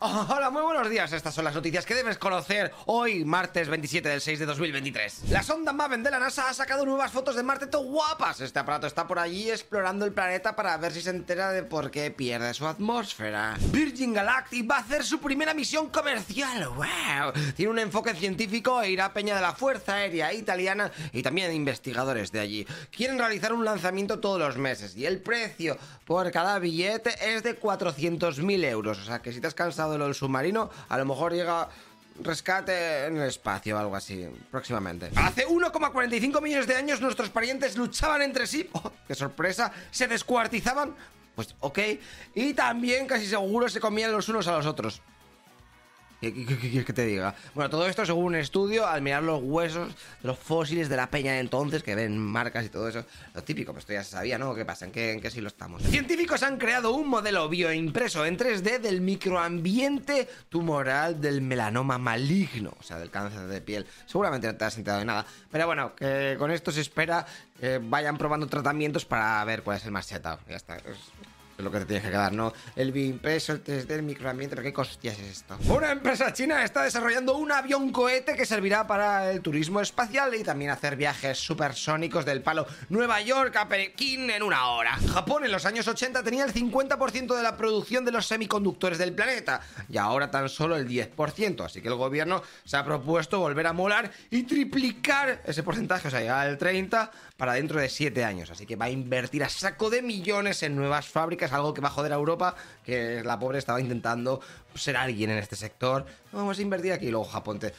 Hola, muy buenos días. Estas son las noticias que debes conocer hoy, martes 27 del 6 de 2023. La sonda Maven de la NASA ha sacado nuevas fotos de Marte todo guapas. Este aparato está por allí explorando el planeta para ver si se entera de por qué pierde su atmósfera. Virgin Galactic va a hacer su primera misión comercial. ¡Wow! Tiene un enfoque científico e irá a Peña de la Fuerza Aérea Italiana y también investigadores de allí. Quieren realizar un lanzamiento todos los meses y el precio por cada billete es de 400.000 euros. O sea que si te has cansado de lo del submarino, a lo mejor llega rescate en el espacio algo así, próximamente. Hace 1,45 millones de años nuestros parientes luchaban entre sí, oh, qué sorpresa, se descuartizaban, pues ok, y también casi seguro se comían los unos a los otros. ¿Qué, quieres que te diga? Bueno, todo esto según un estudio, al mirar los huesos de los fósiles de la peña de entonces, que ven marcas y todo eso. Lo típico, pues esto ya se sabía, ¿no? ¿Qué pasa? ¿En qué, en qué siglo estamos? Científicos han creado un modelo bioimpreso en 3D del microambiente tumoral del melanoma maligno, o sea, del cáncer de piel. Seguramente no te has enterado de nada. Pero bueno, que con esto se espera que vayan probando tratamientos para ver cuál es el más chetado. Ya está lo que te tienes que quedar, ¿no? El bioimpreso, el 3D, el microambiente, pero ¿qué costias es esto? Una empresa china está desarrollando un avión cohete que servirá para el turismo espacial y también hacer viajes supersónicos del palo Nueva York a Pekín en una hora. Japón en los años 80 tenía el 50% de la producción de los semiconductores del planeta y ahora tan solo el 10%, así que el gobierno se ha propuesto volver a molar y triplicar ese porcentaje, o sea, llegar al 30 para dentro de 7 años, así que va a invertir a saco de millones en nuevas fábricas algo que va a joder a Europa, que la pobre estaba intentando ser alguien en este sector. Vamos a invertir aquí y luego Japón te,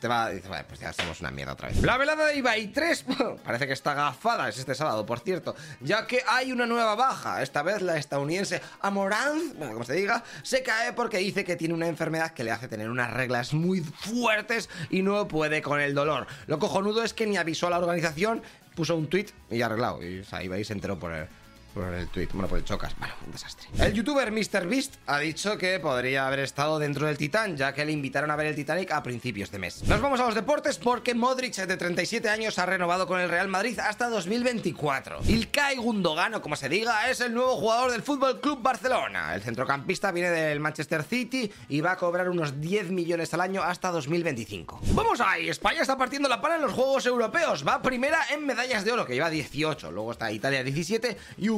te va, dice, vale, pues ya somos una mierda otra vez. La velada de Ibai 3 parece que está gafada, es este sábado, por cierto, ya que hay una nueva baja. Esta vez la estadounidense Amoranth, como se diga, se cae porque dice que tiene una enfermedad que le hace tener unas reglas muy fuertes y no puede con el dolor. Lo cojonudo es que ni avisó a la organización, puso un tweet y arreglado. Y o sea, Ibai se enteró por él por el tweet, bueno, el chocas. Bueno, un desastre. El youtuber MrBeast ha dicho que podría haber estado dentro del Titán, ya que le invitaron a ver el Titanic a principios de mes. Nos vamos a los deportes porque Modric, de 37 años, ha renovado con el Real Madrid hasta 2024. Ilkay Gundogan, o como se diga, es el nuevo jugador del Fútbol Club Barcelona. El centrocampista viene del Manchester City y va a cobrar unos 10 millones al año hasta 2025. Vamos ahí, España está partiendo la pala en los Juegos Europeos. Va primera en medallas de oro, que lleva 18. Luego está Italia 17 y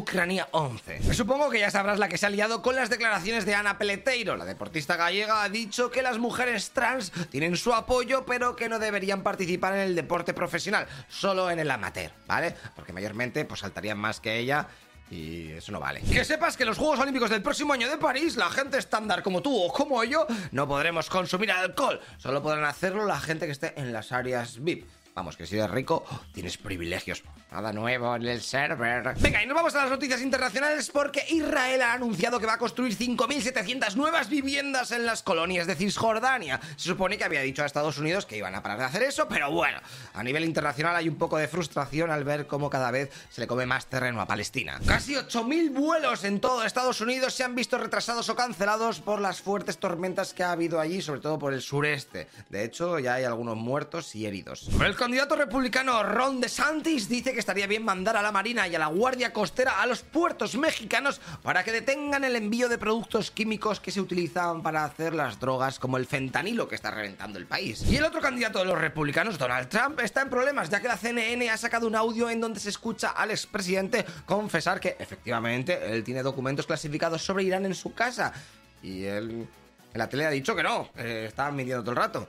11. Supongo que ya sabrás la que se ha liado con las declaraciones de Ana Peleteiro. La deportista gallega ha dicho que las mujeres trans tienen su apoyo, pero que no deberían participar en el deporte profesional, solo en el amateur, ¿vale? Porque mayormente pues saltarían más que ella y eso no vale. Que sepas que los Juegos Olímpicos del próximo año de París, la gente estándar como tú o como yo, no podremos consumir alcohol. Solo podrán hacerlo la gente que esté en las áreas VIP. Vamos, que si eres rico, tienes privilegios. Nada nuevo en el server. Venga, y nos vamos a las noticias internacionales porque Israel ha anunciado que va a construir 5.700 nuevas viviendas en las colonias de Cisjordania. Se supone que había dicho a Estados Unidos que iban a parar de hacer eso, pero bueno, a nivel internacional hay un poco de frustración al ver cómo cada vez se le come más terreno a Palestina. Casi 8.000 vuelos en todo Estados Unidos se han visto retrasados o cancelados por las fuertes tormentas que ha habido allí, sobre todo por el sureste. De hecho, ya hay algunos muertos y heridos. El candidato republicano Ron DeSantis dice que estaría bien mandar a la Marina y a la Guardia Costera a los puertos mexicanos para que detengan el envío de productos químicos que se utilizan para hacer las drogas como el fentanilo que está reventando el país. Y el otro candidato de los republicanos, Donald Trump, está en problemas ya que la CNN ha sacado un audio en donde se escucha al expresidente confesar que efectivamente él tiene documentos clasificados sobre Irán en su casa. Y él en la tele ha dicho que no, eh, estaban mintiendo todo el rato.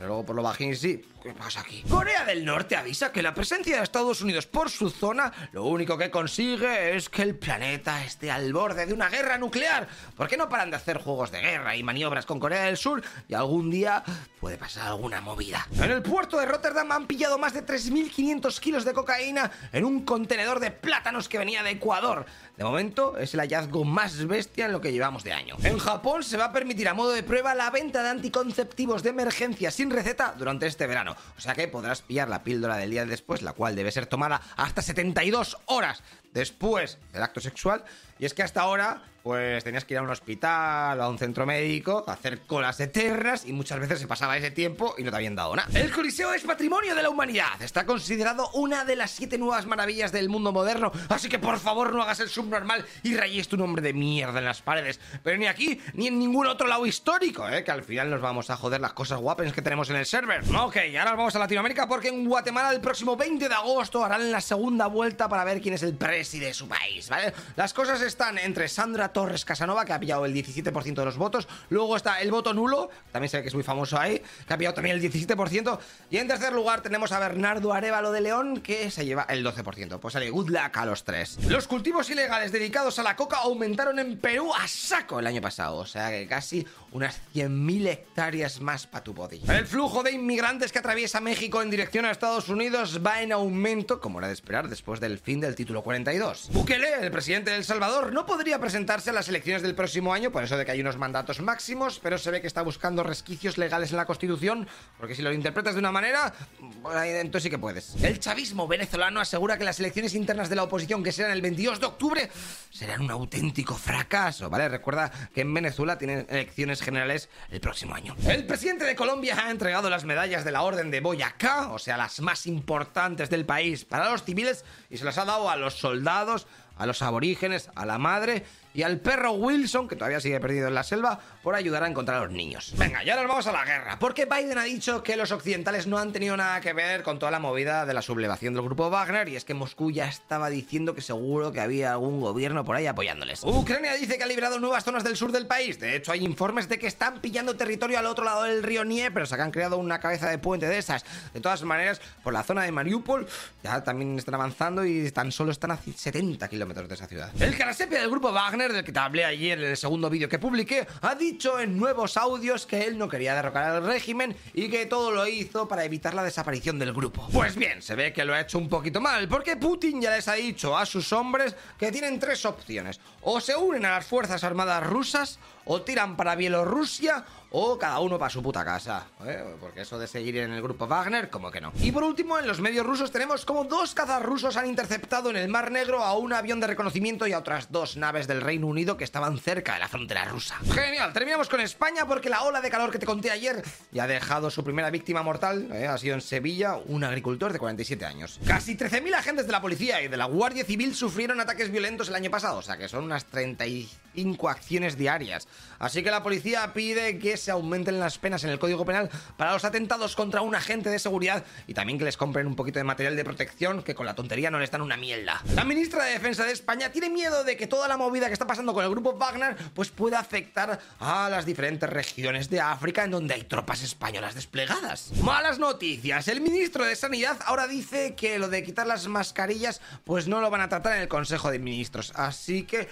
Pero luego por lo bajín sí. ¿Qué pasa aquí? Corea del Norte avisa que la presencia de Estados Unidos por su zona lo único que consigue es que el planeta esté al borde de una guerra nuclear. ¿Por qué no paran de hacer juegos de guerra y maniobras con Corea del Sur y algún día puede pasar alguna movida? En el puerto de Rotterdam han pillado más de 3.500 kilos de cocaína en un contenedor de plátanos que venía de Ecuador. De momento es el hallazgo más bestia en lo que llevamos de año. En Japón se va a permitir a modo de prueba la venta de anticonceptivos de emergencia sin receta durante este verano. O sea que podrás pillar la píldora del día después, la cual debe ser tomada hasta 72 horas después del acto sexual. Y es que hasta ahora, pues tenías que ir a un hospital a un centro médico, a hacer colas eternas y muchas veces se pasaba ese tiempo y no te habían dado nada. El Coliseo es patrimonio de la humanidad. Está considerado una de las siete nuevas maravillas del mundo moderno. Así que por favor no hagas el subnormal y rayes tu nombre de mierda en las paredes. Pero ni aquí ni en ningún otro lado histórico, ¿eh? que al final nos vamos a joder las cosas guapas que tenemos en el server. Ok, ahora vamos a Latinoamérica porque en Guatemala el próximo 20 de agosto harán la segunda vuelta para ver quién es el presi de su país, ¿vale? Las cosas están entre Sandra Torres Casanova, que ha pillado el 17% de los votos, luego está el voto nulo, también sé que es muy famoso ahí, que ha pillado también el 17%, y en tercer lugar tenemos a Bernardo Arevalo de León, que se lleva el 12%. Pues sale good luck a los tres. Los cultivos ilegales dedicados a la coca aumentaron en Perú a saco el año pasado, o sea que casi unas 100.000 hectáreas más para tu body. El flujo de inmigrantes que atraviesa México en dirección a Estados Unidos va en aumento, como era de esperar después del fin del título 42. Bukele, el presidente de El Salvador, no podría presentarse a las elecciones del próximo año por eso de que hay unos mandatos máximos, pero se ve que está buscando resquicios legales en la Constitución, porque si lo interpretas de una manera, entonces sí que puedes. El chavismo venezolano asegura que las elecciones internas de la oposición, que serán el 22 de octubre, serán un auténtico fracaso, ¿vale? Recuerda que en Venezuela tienen elecciones generales el próximo año. El presidente de Colombia ha entregado las medallas de la Orden de Boyacá, o sea, las más importantes del país, para los civiles y se las ha dado a los soldados, a los aborígenes, a la madre y al perro Wilson, que todavía sigue perdido en la selva, por ayudar a encontrar a los niños. Venga, ya nos vamos a la guerra, porque Biden ha dicho que los occidentales no han tenido nada que ver con toda la movida de la sublevación del grupo Wagner, y es que Moscú ya estaba diciendo que seguro que había algún gobierno por ahí apoyándoles. Ucrania dice que ha liberado nuevas zonas del sur del país, de hecho hay informes de que están pillando territorio al otro lado del río pero se han creado una cabeza de puente de esas. De todas maneras, por la zona de Mariupol ya también están avanzando y tan solo están a 70 kilómetros de esa ciudad. El Karasepia del grupo Wagner, del que te hablé ayer en el segundo vídeo que publiqué, ha dicho en nuevos audios que él no quería derrocar al régimen y que todo lo hizo para evitar la desaparición del grupo. Pues bien, se ve que lo ha hecho un poquito mal, porque Putin ya les ha dicho a sus hombres que tienen tres opciones. O se unen a las Fuerzas Armadas rusas, o tiran para Bielorrusia, o cada uno para su puta casa. ¿eh? Porque eso de seguir en el grupo Wagner, como que no. Y por último, en los medios rusos tenemos como dos cazas rusos han interceptado en el Mar Negro a un avión de reconocimiento y a otras dos naves del Reino Unido que estaban cerca de la frontera rusa. Genial, terminamos con España porque la ola de calor que te conté ayer ya ha dejado su primera víctima mortal. ¿eh? Ha sido en Sevilla un agricultor de 47 años. Casi 13.000 agentes de la policía y de la Guardia Civil sufrieron ataques violentos el año pasado, o sea que son unas 35 acciones diarias. Así que la policía pide que se aumenten las penas en el Código Penal para los atentados contra un agente de seguridad y también que les compren un poquito de material de protección que con la tontería no les dan una mierda. La ministra de Defensa de España tiene miedo de que toda la movida que está pasando con el grupo Wagner pues pueda afectar a las diferentes regiones de África en donde hay tropas españolas desplegadas. Malas noticias, el ministro de Sanidad ahora dice que lo de quitar las mascarillas pues no lo van a tratar en el Consejo de Ministros, así que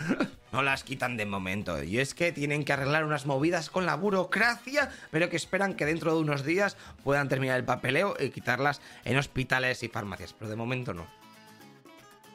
no las quitan de momento. Y es que tienen que arreglar unas movidas con la burocracia, pero que esperan que dentro de unos días puedan terminar el papeleo y quitarlas en hospitales y farmacias. Pero de momento no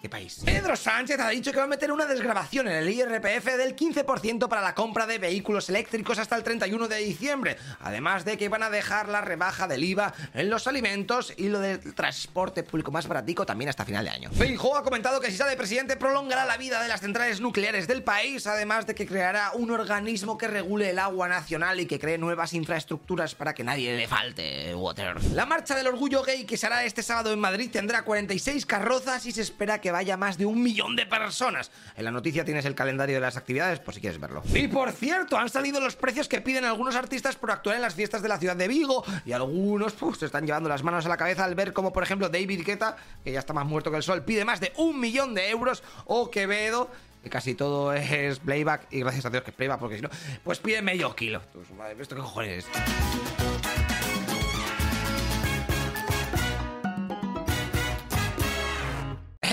país? Pedro Sánchez ha dicho que va a meter una desgrabación en el IRPF del 15% para la compra de vehículos eléctricos hasta el 31 de diciembre, además de que van a dejar la rebaja del IVA en los alimentos y lo del transporte público más baratico también hasta final de año. Feijóo ha comentado que si sale presidente prolongará la vida de las centrales nucleares del país, además de que creará un organismo que regule el agua nacional y que cree nuevas infraestructuras para que nadie le falte water. La marcha del orgullo gay que se hará este sábado en Madrid tendrá 46 carrozas y se espera que vaya más de un millón de personas. En la noticia tienes el calendario de las actividades por si quieres verlo. Y por cierto, han salido los precios que piden algunos artistas por actuar en las fiestas de la ciudad de Vigo y algunos pues, se están llevando las manos a la cabeza al ver como por ejemplo David Guetta, que ya está más muerto que el sol, pide más de un millón de euros o Quevedo que casi todo es playback y gracias a Dios que es playback porque si no, pues pide medio kilo. ¿Esto qué cojones